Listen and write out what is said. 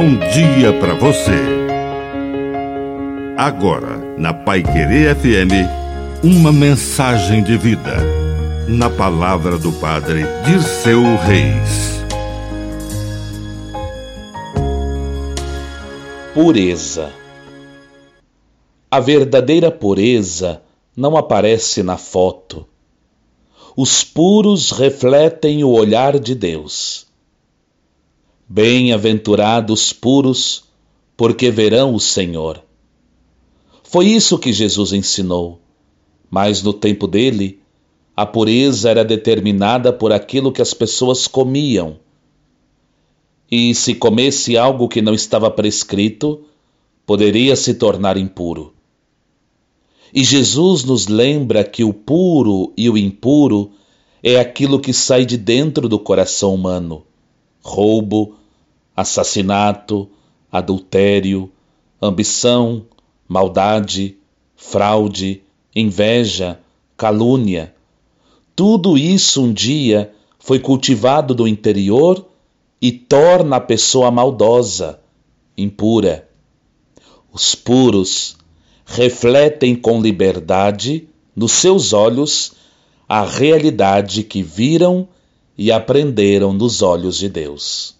bom dia para você. Agora, na Pai Querer FM, uma mensagem de vida. Na palavra do Padre Dirceu Reis. Pureza. A verdadeira pureza não aparece na foto. Os puros refletem o olhar de Deus. Bem-aventurados puros, porque verão o Senhor. Foi isso que Jesus ensinou, mas no tempo dele, a pureza era determinada por aquilo que as pessoas comiam. E se comesse algo que não estava prescrito, poderia se tornar impuro. E Jesus nos lembra que o puro e o impuro é aquilo que sai de dentro do coração humano: roubo, assassinato, adultério, ambição, maldade, fraude, inveja, calúnia. Tudo isso um dia foi cultivado do interior e torna a pessoa maldosa, impura. Os puros refletem com liberdade nos seus olhos a realidade que viram e aprenderam nos olhos de Deus.